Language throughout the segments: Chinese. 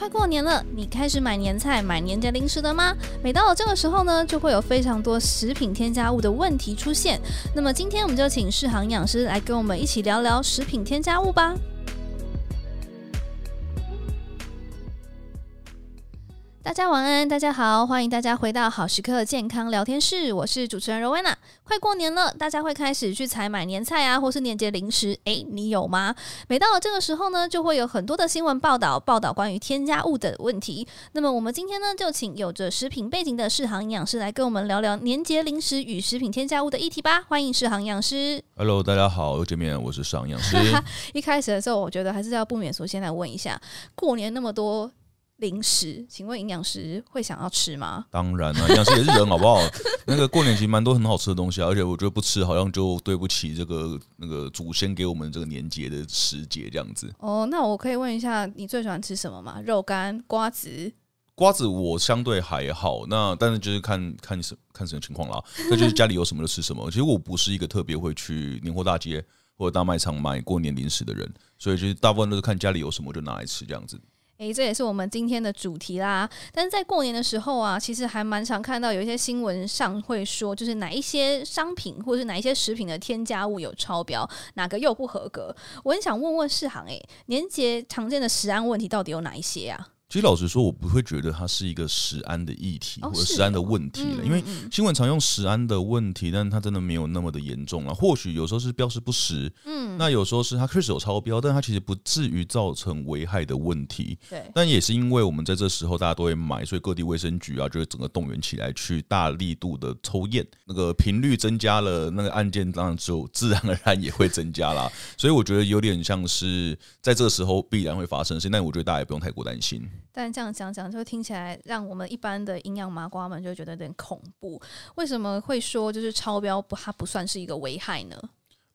快过年了，你开始买年菜、买年节零食了吗？每到了这个时候呢，就会有非常多食品添加物的问题出现。那么今天我们就请世航营养师来跟我们一起聊聊食品添加物吧。家晚安，大家好，欢迎大家回到好时刻健康聊天室，我是主持人 Rowena。快过年了，大家会开始去采买年菜啊，或是年节零食，诶，你有吗？每到了这个时候呢，就会有很多的新闻报道，报道关于添加物的问题。那么我们今天呢，就请有着食品背景的世行营养师来跟我们聊聊年节零食与食品添加物的议题吧。欢迎世行营养师。Hello，大家好，又见面，我是世航营养师。一开始的时候，我觉得还是要不免俗，先来问一下，过年那么多。零食，请问营养师会想要吃吗？当然了，营养师也是人，好不好？那个过年其实蛮多很好吃的东西啊，而且我觉得不吃好像就对不起这个那个祖先给我们这个年节的时节这样子。哦，那我可以问一下，你最喜欢吃什么吗？肉干、瓜子？瓜子我相对还好，那但是就是看看什看什么情况啦。那就是家里有什么就吃什么。其实我不是一个特别会去年货大街或者大卖场买过年零食的人，所以就是大部分都是看家里有什么就拿来吃这样子。诶，这也是我们今天的主题啦。但是在过年的时候啊，其实还蛮常看到有一些新闻上会说，就是哪一些商品或者是哪一些食品的添加物有超标，哪个又不合格。我很想问问世行，诶，年节常见的食安问题到底有哪一些啊？其实老实说，我不会觉得它是一个食安的议题或者食安的问题了，因为新闻常用食安的问题，但它真的没有那么的严重了。或许有时候是标示不实，嗯，那有时候是它确实有超标，但它其实不至于造成危害的问题。对，但也是因为我们在这时候大家都会买，所以各地卫生局啊就会整个动员起来去大力度的抽验，那个频率增加了，那个案件当然就 自然而然也会增加啦。所以我觉得有点像是在这个时候必然会发生的事，但我觉得大家也不用太过担心。但这样讲讲，就听起来让我们一般的营养麻瓜们就觉得有点恐怖。为什么会说就是超标不，它不算是一个危害呢？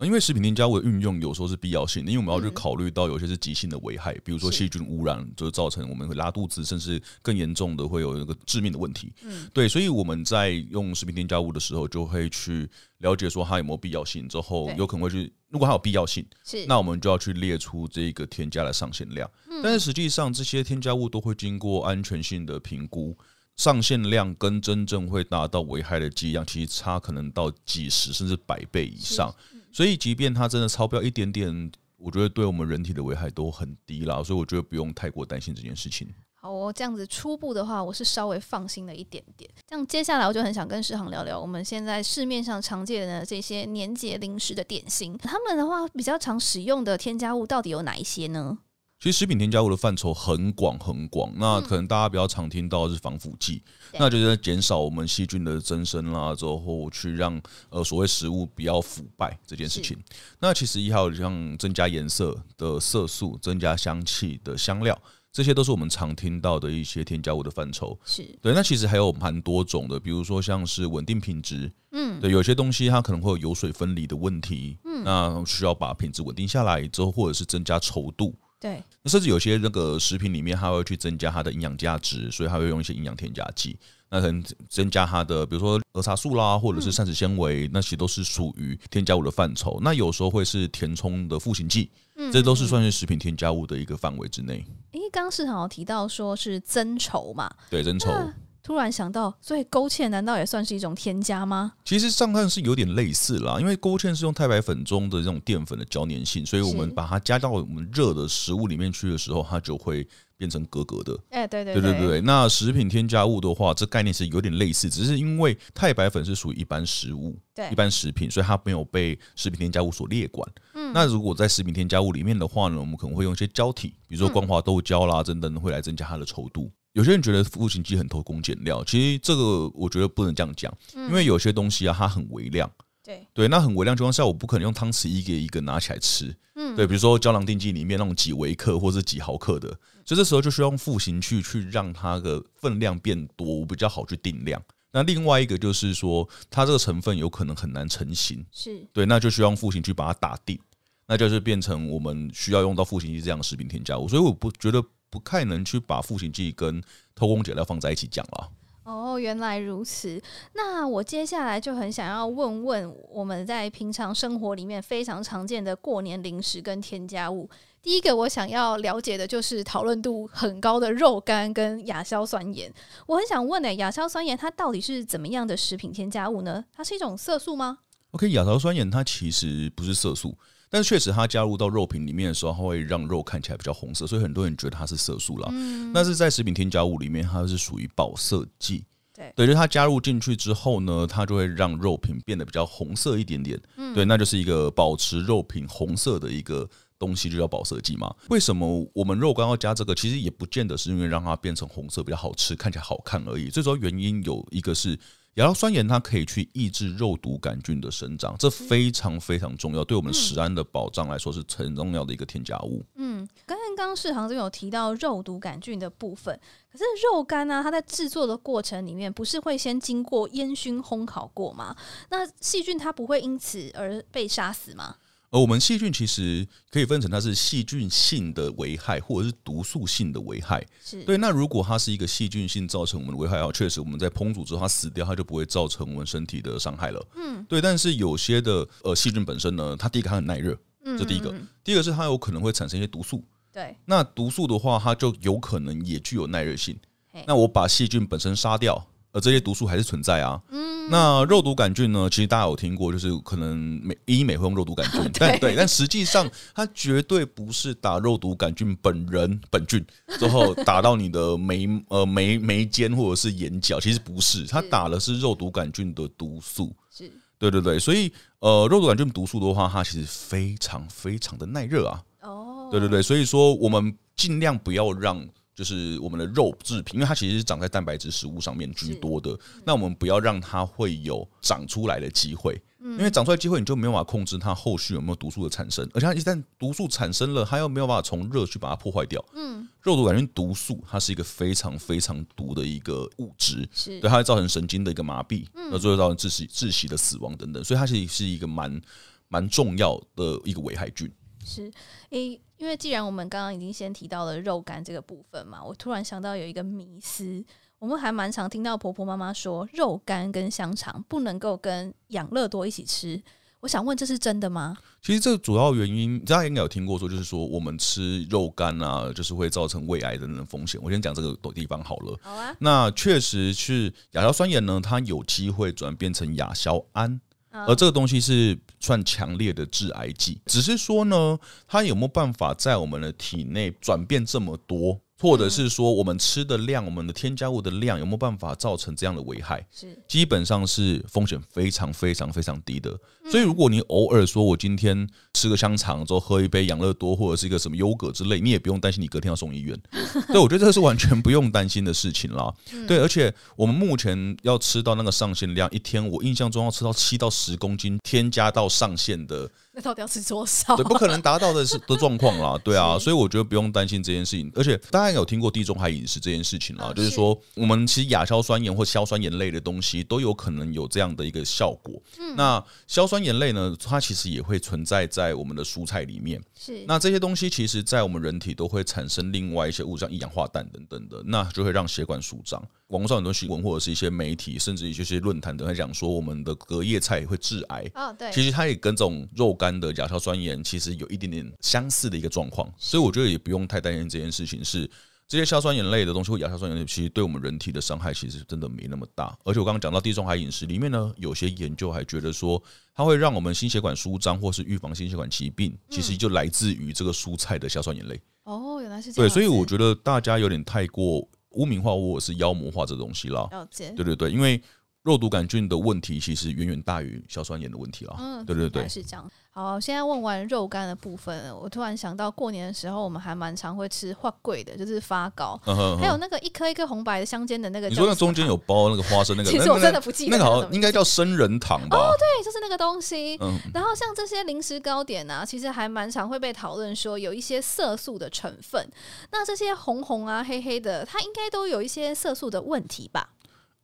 因为食品添加物的运用有时候是必要性的，因为我们要去考虑到有些是急性的危害，比如说细菌污染，就造成我们会拉肚子，甚至更严重的会有一个致命的问题。嗯，对，所以我们在用食品添加物的时候，就会去了解说它有没有必要性，之后有可能会去，如果它有必要性，是那我们就要去列出这个添加的上限量。但是实际上这些添加物都会经过安全性的评估，上限量跟真正会达到危害的剂量，其实差可能到几十甚至百倍以上。所以，即便它真的超标一点点，我觉得对我们人体的危害都很低啦。所以，我觉得不用太过担心这件事情。好哦，这样子初步的话，我是稍微放心了一点点。这样接下来，我就很想跟世航聊聊我们现在市面上常见的这些年节零食的点心，他们的话比较常使用的添加物到底有哪一些呢？其实食品添加物的范畴很广很广，那可能大家比较常听到的是防腐剂，嗯、那就是减少我们细菌的增生啦，之后去让呃所谓食物比较腐败这件事情。那其实还有像增加颜色的色素、增加香气的香料，这些都是我们常听到的一些添加物的范畴。是对，那其实还有蛮多种的，比如说像是稳定品质，嗯，对，有些东西它可能会有油水分离的问题，嗯，那需要把品质稳定下来之后，或者是增加稠度。对，那甚至有些那个食品里面，它会去增加它的营养价值，所以它会用一些营养添加剂，那可能增加它的，比如说儿茶素啦，或者是膳食纤维，那些都是属于添加物的范畴。那有时候会是填充的赋形剂，这都是算是食品添加物的一个范围之内。诶，刚刚市场有提到说是增稠嘛？对，增稠。突然想到，所以勾芡难道也算是一种添加吗？其实上看是有点类似啦，因为勾芡是用太白粉中的这种淀粉的胶粘性，所以我们把它加到我们热的食物里面去的时候，它就会变成格格的。哎，对对对对对。那食品添加物的话，这概念是有点类似，只是因为太白粉是属于一般食物、对一般食品，所以它没有被食品添加物所列管。嗯，那如果在食品添加物里面的话呢，我们可能会用一些胶体，比如说光滑豆胶啦等等，会来增加它的稠度。有些人觉得赋形剂很偷工减料，其实这个我觉得不能这样讲，因为有些东西啊，它很微量，对。对，那很微量情况下，我不可能用汤匙一个一个拿起来吃，嗯，对，比如说胶囊定剂里面那种几微克或是几毫克的，所以这时候就需要用复形去去让它的分量变多，我比较好去定量。那另外一个就是说，它这个成分有可能很难成型，是。对，那就需要用复形去把它打定，那就是变成我们需要用到复形剂这样的食品添加物，所以我不觉得。不太能去把赋形剂跟偷工减料放在一起讲了。哦，原来如此。那我接下来就很想要问问，我们在平常生活里面非常常见的过年零食跟添加物。第一个我想要了解的就是讨论度很高的肉干跟亚硝酸盐。我很想问呢、欸，亚硝酸盐它到底是怎么样的食品添加物呢？它是一种色素吗？OK，亚硝酸盐它其实不是色素，但是确实它加入到肉品里面的时候，它会让肉看起来比较红色，所以很多人觉得它是色素啦。嗯，但是在食品添加物里面，它是属于保色剂。对，对，就它加入进去之后呢，它就会让肉品变得比较红色一点点。嗯，对，那就是一个保持肉品红色的一个。东西就叫保色剂嘛？为什么我们肉干要加这个？其实也不见得是因为让它变成红色比较好吃，看起来好看而已。最主要原因有一个是亚硝酸盐，它可以去抑制肉毒杆菌的生长，这非常非常重要，对我们食安的保障来说是很重要的一个添加物。嗯，刚刚刚世航这边有提到肉毒杆菌的部分，可是肉干呢、啊，它在制作的过程里面不是会先经过烟熏烘烤过吗？那细菌它不会因此而被杀死吗？而我们细菌其实可以分成它是细菌性的危害，或者是毒素性的危害。是对。那如果它是一个细菌性造成我们的危害，啊，确实我们在烹煮之后它死掉，它就不会造成我们身体的伤害了。嗯，对。但是有些的呃细菌本身呢，它第一个它很耐热，这第一个。第二个是它有可能会产生一些毒素。对。那毒素的话，它就有可能也具有耐热性。那我把细菌本身杀掉。而这些毒素还是存在啊。嗯，那肉毒杆菌呢？其实大家有听过，就是可能美医美会用肉毒杆菌，但 对，但实际上它绝对不是打肉毒杆菌本人本菌之后打到你的眉 呃眉眉间或者是眼角，其实不是，它打的是肉毒杆菌的毒素。是，对对对，所以呃，肉毒杆菌毒素的话，它其实非常非常的耐热啊。哦，对对对，所以说我们尽量不要让。就是我们的肉制品，因为它其实是长在蛋白质食物上面居多的。那我们不要让它会有长出来的机会，因为长出来机会你就没有办法控制它后续有没有毒素的产生。而且它一旦毒素产生了，它又没有办法从热去把它破坏掉。嗯，肉毒杆菌毒素它是一个非常非常毒的一个物质，是对它会造成神经的一个麻痹，那最后造成窒息、窒息的死亡等等。所以它其实是一个蛮蛮重要的一个危害菌。是，诶。因为既然我们刚刚已经先提到了肉干这个部分嘛，我突然想到有一个迷思，我们还蛮常听到婆婆妈妈说肉干跟香肠不能够跟养乐多一起吃。我想问，这是真的吗？其实这个主要原因大家应该有听过说，就是说我们吃肉干啊，就是会造成胃癌的那种风险。我先讲这个地方好了。好啊。那确实是亚硝酸盐呢，它有机会转变成亚硝胺。而这个东西是算强烈的致癌剂，只是说呢，它有没有办法在我们的体内转变这么多？或者是说，我们吃的量，我们的添加物的量有没有办法造成这样的危害？是，基本上是风险非常非常非常低的。所以，如果你偶尔说我今天吃个香肠之后喝一杯养乐多或者是一个什么优格之类，你也不用担心你隔天要送医院。对，我觉得这是完全不用担心的事情啦。对，而且我们目前要吃到那个上限量，一天我印象中要吃到七到十公斤添加到上限的。那到底要吃多少？对，不可能达到的是 的状况啦，对啊，所以我觉得不用担心这件事情。而且大家有听过地中海饮食这件事情啦，就是说我们其实亚硝酸盐或硝酸盐类的东西都有可能有这样的一个效果。嗯，那硝酸盐类呢，它其实也会存在在我们的蔬菜里面。是，那这些东西其实在我们人体都会产生另外一些物质，像一氧化氮等等的，那就会让血管舒张。网络上很多新闻或者是一些媒体，甚至一些些论坛都在讲说，我们的隔夜菜会致癌。哦，对，其实它也跟这种肉干的亚硝酸盐其实有一点点相似的一个状况，所以我觉得也不用太担心这件事情。是这些硝酸盐类的东西或亚硝酸盐类，其实对我们人体的伤害其实真的没那么大。而且我刚刚讲到地中海饮食里面呢，有些研究还觉得说，它会让我们心血管舒张或是预防心血管疾病，其实就来自于这个蔬菜的硝酸盐类。哦，原来是这样。对，所以我觉得大家有点太过。污名化或者是妖魔化这东西了，对对对，因为肉毒杆菌的问题其实远远大于硝酸盐的问题了。嗯，对对对，是这样。好，现在问完肉干的部分，我突然想到过年的时候，我们还蛮常会吃花桂的，就是发糕，嗯、哼哼还有那个一颗一颗红白的相间的那个。你说那中间有包那个花生那个？其实我真的不记得那个好像应该叫生人糖吧？哦，对，就是那个东西。嗯，然后像这些零食糕点啊，其实还蛮常会被讨论说有一些色素的成分。那这些红红啊、黑黑的，它应该都有一些色素的问题吧？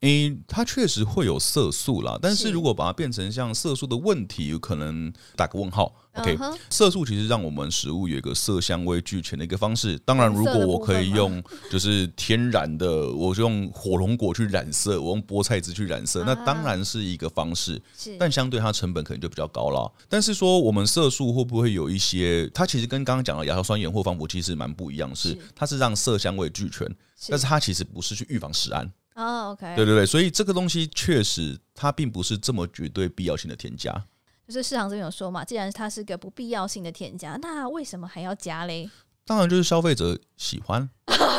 诶，它确实会有色素啦，但是如果把它变成像色素的问题，有可能打个问号。OK，、uh huh. 色素其实让我们食物有一个色香味俱全的一个方式。当然，如果我可以用 就是天然的，我就用火龙果去染色，我用菠菜汁去染色，那当然是一个方式。是，但相对它成本可能就比较高了。但是说我们色素会不会有一些？它其实跟刚刚讲的亚硝酸盐或防腐剂是蛮不一样，是它是让色香味俱全，但是它其实不是去预防食安。哦、oh，OK，对对对，所以这个东西确实它并不是这么绝对必要性的添加。就是市场这边有说嘛，既然它是个不必要性的添加，那为什么还要加嘞？当然就是消费者喜欢。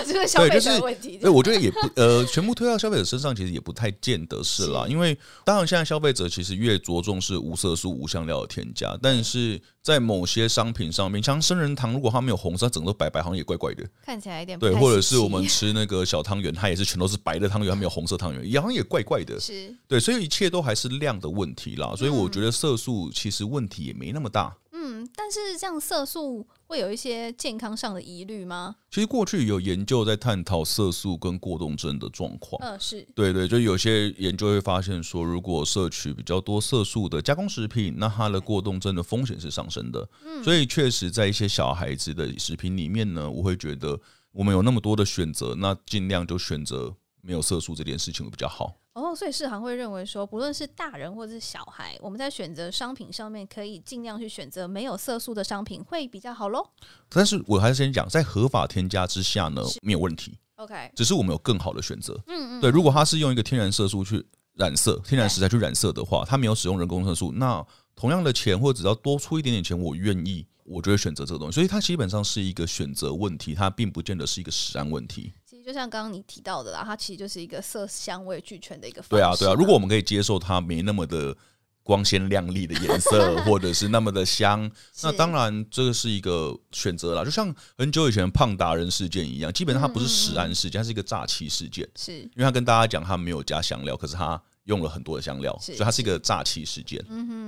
这 个消费者问题，对，我觉得也不呃，全部推到消费者身上，其实也不太见得是啦。因为当然现在消费者其实越着重是无色素、无香料的添加，但是在某些商品上面，像生人糖，如果它没有红色，它整个都白白，好像也怪怪的，看起来有点对。或者是我们吃那个小汤圆，它也是全都是白的汤圆，它没有红色汤圆，好像也怪怪的。是，对，所以一切都还是量的问题啦。所以我觉得色素其实问题也没那么大。嗯，但是这样色素会有一些健康上的疑虑吗？其实过去有研究在探讨色素跟过动症的状况。嗯，是对对，就有些研究会发现说，如果摄取比较多色素的加工食品，那它的过动症的风险是上升的。嗯，所以确实在一些小孩子的食品里面呢，我会觉得我们有那么多的选择，那尽量就选择没有色素这件事情会比较好。哦，所以市行会认为说，不论是大人或者是小孩，我们在选择商品上面，可以尽量去选择没有色素的商品，会比较好喽。但是我还是先讲，在合法添加之下呢，是没有问题。OK，只是我们有更好的选择。嗯嗯，对，如果他是用一个天然色素去染色，天然食材去染色的话，他没有使用人工色素，那同样的钱或者只要多出一点点钱，我愿意，我就会选择这个东西。所以它基本上是一个选择问题，它并不见得是一个食安问题。就像刚刚你提到的啦，它其实就是一个色香味俱全的一个方式。对啊，对啊。如果我们可以接受它没那么的光鲜亮丽的颜色，或者是那么的香，那当然这个是一个选择啦。就像很久以前胖达人事件一样，基本上它不是食安事件，它是一个诈欺事件。是因为他跟大家讲他没有加香料，可是他。用了很多的香料，所以它是一个诈欺事件。嗯哼哼，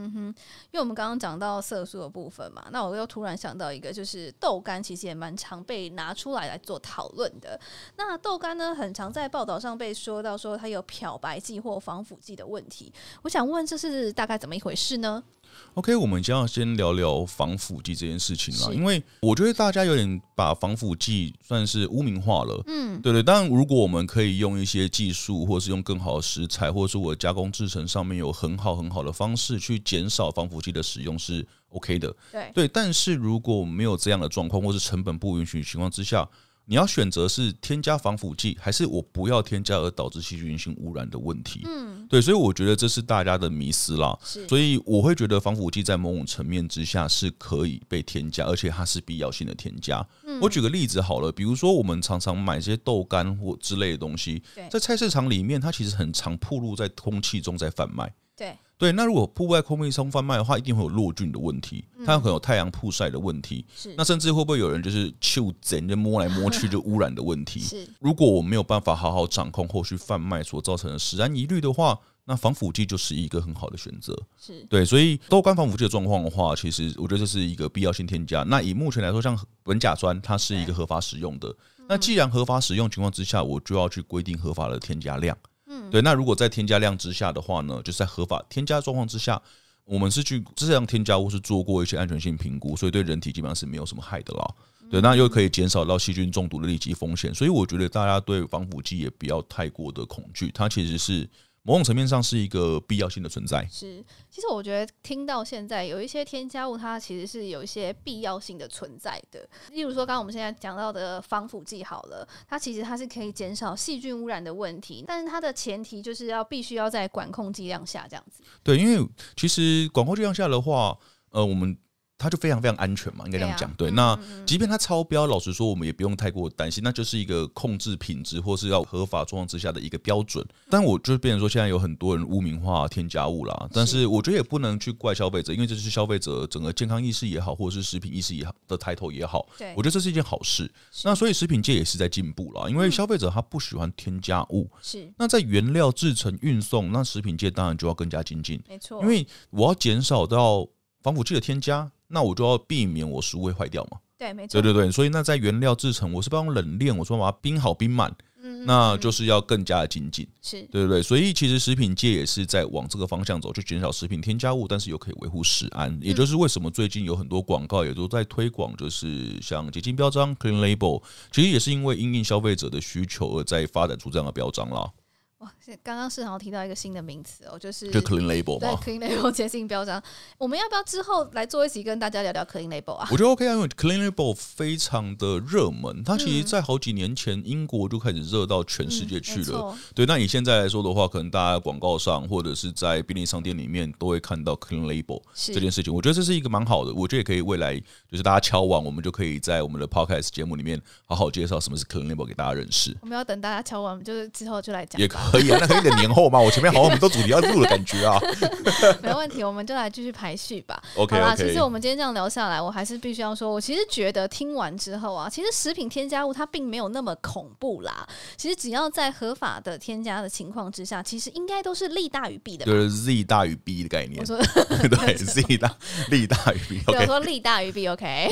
因为我们刚刚讲到色素的部分嘛，那我又突然想到一个，就是豆干其实也蛮常被拿出来来做讨论的。那豆干呢，很常在报道上被说到说它有漂白剂或防腐剂的问题。我想问，这是大概怎么一回事呢？OK，我们将要先聊聊防腐剂这件事情了，因为我觉得大家有点把防腐剂算是污名化了。嗯，对对。当然，如果我们可以用一些技术，或是用更好的食材，或者是我加工制成上面有很好很好的方式去减少防腐剂的使用，是 OK 的。对对。但是如果没有这样的状况，或是成本不允许情况之下，你要选择是添加防腐剂，还是我不要添加而导致细菌性污染的问题？嗯，对，所以我觉得这是大家的迷思啦。是，所以我会觉得防腐剂在某种层面之下是可以被添加，而且它是必要性的添加。嗯，我举个例子好了，比如说我们常常买一些豆干或之类的东西，在菜市场里面，它其实很常暴露在空气中在贩卖。对。对，那如果铺外空气中贩卖的话，一定会有落菌的问题，它可能有太阳曝晒的问题。是，那甚至会不会有人就是嗅诊就摸来摸去就污染的问题？是，如果我没有办法好好掌控后续贩卖所造成的食安疑虑的话，那防腐剂就是一个很好的选择。是对，所以多干防腐剂的状况的话，其实我觉得这是一个必要性添加。那以目前来说，像苯甲酸，它是一个合法使用的。那既然合法使用情况之下，我就要去规定合法的添加量。对，那如果在添加量之下的话呢，就是在合法添加状况之下，我们是去这样添加物是做过一些安全性评估，所以对人体基本上是没有什么害的啦。对，那又可以减少到细菌中毒的立即风险，所以我觉得大家对防腐剂也不要太过的恐惧，它其实是。某种层面上是一个必要性的存在。是，其实我觉得听到现在有一些添加物，它其实是有一些必要性的存在的。例如说，刚刚我们现在讲到的防腐剂，好了，它其实它是可以减少细菌污染的问题，但是它的前提就是要必须要在管控剂量下这样子。对，因为其实管控剂量下的话，呃，我们。它就非常非常安全嘛，应该这样讲。对，那即便它超标，老实说，我们也不用太过担心，那就是一个控制品质或是要合法状况之下的一个标准。但我就变成说，现在有很多人污名化添加物啦，但是我觉得也不能去怪消费者，因为这是消费者整个健康意识也好，或者是食品意识也好的抬头也好。对，我觉得这是一件好事。那所以食品界也是在进步啦，因为消费者他不喜欢添加物。是。那在原料制成、运送，那食品界当然就要更加精进。没错。因为我要减少到防腐剂的添加。那我就要避免我食物会坏掉嘛。对，没错。对对对，所以那在原料制成，我是帮它冷链，我说把它冰好冰满。嗯，那就是要更加的精进，是对不对？所以其实食品界也是在往这个方向走，就减少食品添加物，但是又可以维护食安。也就是为什么最近有很多广告也都在推广，就是像洁净标章 （Clean Label），其实也是因为因应消费者的需求而在发展出这样的标章啦。刚刚世豪提到一个新的名词哦，就是就 clean label 嘛 clean label 洁净标章。我们要不要之后来做一集跟大家聊聊 clean label 啊？我觉得 OK 啊，因为 clean label 非常的热门，它其实，在好几年前英国就开始热到全世界去了。嗯、对，那以现在来说的话，可能大家广告上或者是在便利商店里面都会看到 clean label 这件事情。我觉得这是一个蛮好的，我觉得也可以未来就是大家敲完，我们就可以在我们的 podcast 节目里面好好介绍什么是 clean label 给大家认识。我们要等大家敲完，就是之后就来讲。也可以啊，那可以等年后嘛。我前面好像很多主题要录的感觉啊，没问题，我们就来继续排序吧。OK，好啦，其实我们今天这样聊下来，我还是必须要说，我其实觉得听完之后啊，其实食品添加物它并没有那么恐怖啦。其实只要在合法的添加的情况之下，其实应该都是利大于弊的。就是 Z 大于 B 的概念。我说 对，Z 大利大于弊。对，我说利大于弊。OK。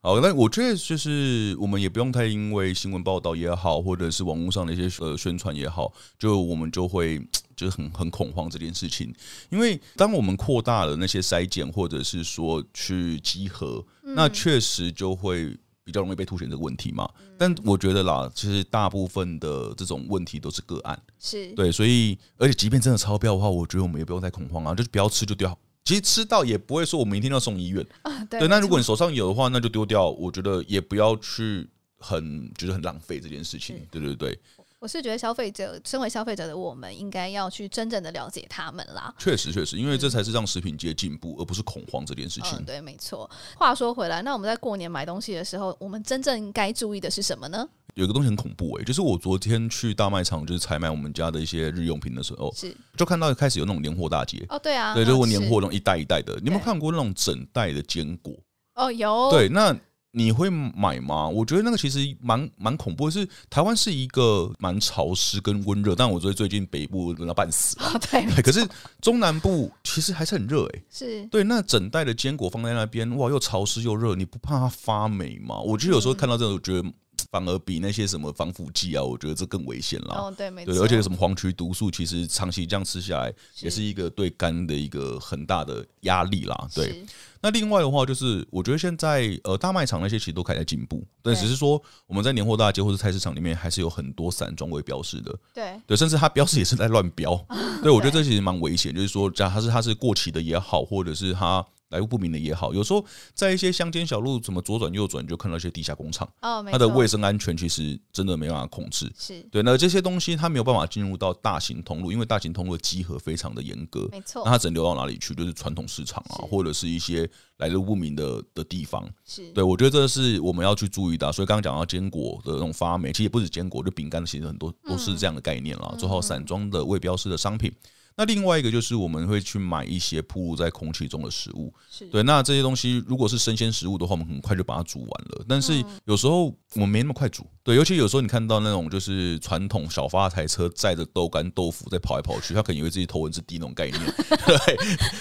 好，那我觉得就是我们也不用太因为新闻报道也好，或者是网络上的一些呃宣传也好，就我们就会。就是很很恐慌这件事情，因为当我们扩大了那些筛检，或者是说去集合，嗯、那确实就会比较容易被凸显这个问题嘛。嗯、但我觉得啦，其实大部分的这种问题都是个案，是对，所以而且即便真的超标的话，我觉得我们也不用太恐慌啊，就是不要吃就掉。其实吃到也不会说我们一定要送医院，啊、对。对，那如果你手上有的话，那就丢掉。我觉得也不要去很就是很浪费这件事情，对对对。我是觉得消费者，身为消费者的我们，应该要去真正的了解他们啦。确实，确实，因为这才是让食品界进步，而不是恐慌这件事情。嗯，对，没错。话说回来，那我们在过年买东西的时候，我们真正该注意的是什么呢？有个东西很恐怖诶、欸，就是我昨天去大卖场，就是采买我们家的一些日用品的时候，是就看到开始有那种年货大街。哦，对啊，对，就是年货那种一袋一袋的。你有没有看过那种整袋的坚果？哦，有。对，那。你会买吗？我觉得那个其实蛮蛮恐怖的，是台湾是一个蛮潮湿跟温热，但我觉得最近北部冷到半死啊。对，可是中南部其实还是很热哎。是对，那整袋的坚果放在那边，哇，又潮湿又热，你不怕它发霉吗？我觉得有时候看到这种，我觉得。反而比那些什么防腐剂啊，我觉得这更危险了。哦，对，没错。对，而且什么黄曲毒素，其实长期这样吃下来，也是一个对肝的一个很大的压力啦。对。那另外的话，就是我觉得现在呃大卖场那些其实都开始进步，但只是说我们在年货大街或者菜市场里面，还是有很多散装未标示的。对。对，甚至它标示也是在乱标。对，我觉得这其实蛮危险，就是说，假它是它是过期的也好，或者是它。来路不明的也好，有时候在一些乡间小路，怎么左转右转就看到一些地下工厂。哦，它的卫生安全其实真的没办法控制。是对，那这些东西它没有办法进入到大型通路，因为大型通路的集合非常的严格。没错，那它只能流到哪里去？就是传统市场啊，或者是一些来路不明的的地方。是对，我觉得这是我们要去注意的。所以刚刚讲到坚果的那种发霉，其实也不止坚果，就饼干其实很多都是这样的概念啦。做好散装的未标示的商品。那另外一个就是我们会去买一些铺露在空气中的食物，对。那这些东西如果是生鲜食物的话，我们很快就把它煮完了。但是有时候我们没那么快煮，对。尤其有时候你看到那种就是传统小发财车载着豆干豆腐在跑来跑去，他可能以为自己头文字 D 那种概念。对，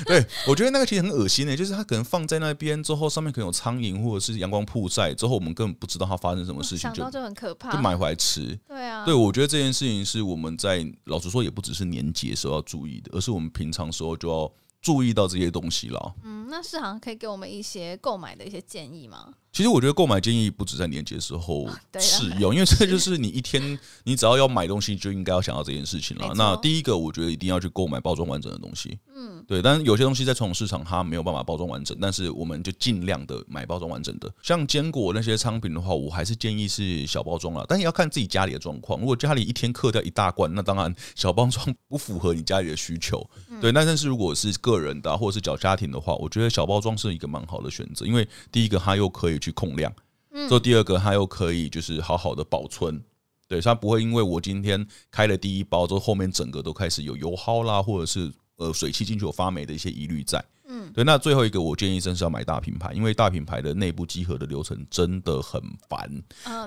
对我觉得那个其实很恶心的，就是他可能放在那边之后，上面可能有苍蝇或者是阳光曝晒之后，我们根本不知道它发生什么事情，就就很可怕，就买回来吃。对啊，对，我觉得这件事情是我们在老实说，也不只是年节时候要注意的，而是我们平常时候就要注意到这些东西了。嗯，那世行可以给我们一些购买的一些建议吗？其实我觉得购买建议不止在年节时候适用，因为这就是你一天你只要要买东西就应该要想到这件事情了。那第一个，我觉得一定要去购买包装完整的东西。嗯，对。但是有些东西在传统市场它没有办法包装完整，但是我们就尽量的买包装完整的。像坚果那些商品的话，我还是建议是小包装了。但也要看自己家里的状况。如果家里一天嗑掉一大罐，那当然小包装不符合你家里的需求。对。那但是如果是个人的或者是小家庭的话，我觉得小包装是一个蛮好的选择，因为第一个它又可以去控量，嗯做第二个它又可以就是好好的保存，对，它不会因为我今天开了第一包之后，后面整个都开始有油耗啦，或者是呃水汽进去有发霉的一些疑虑在。嗯，对，那最后一个我建议真是要买大品牌，因为大品牌的内部集合的流程真的很烦，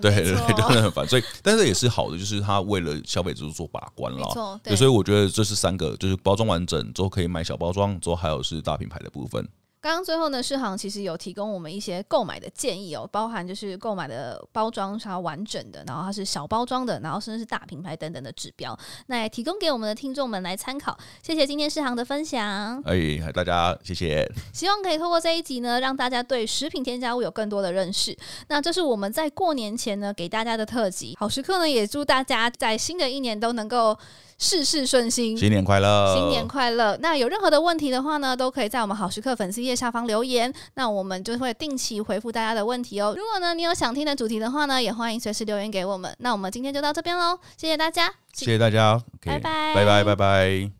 对对对，真的很烦。所以，但是也是好的，就是它为了消费者做把关了，对，所以我觉得这是三个，就是包装完整之后可以买小包装，之后还有是大品牌的部分。刚刚最后呢，世行其实有提供我们一些购买的建议哦，包含就是购买的包装是要完整的，然后它是小包装的，然后甚至是大品牌等等的指标，那也提供给我们的听众们来参考。谢谢今天世行的分享，哎，大家谢谢。希望可以透过这一集呢，让大家对食品添加物有更多的认识。那这是我们在过年前呢给大家的特辑，好食课呢也祝大家在新的一年都能够。事事顺心，新年快乐！新年快乐！那有任何的问题的话呢，都可以在我们好时刻粉丝页下方留言，那我们就会定期回复大家的问题哦。如果呢你有想听的主题的话呢，也欢迎随时留言给我们。那我们今天就到这边喽，谢谢大家，谢谢大家，拜拜，拜拜，拜拜。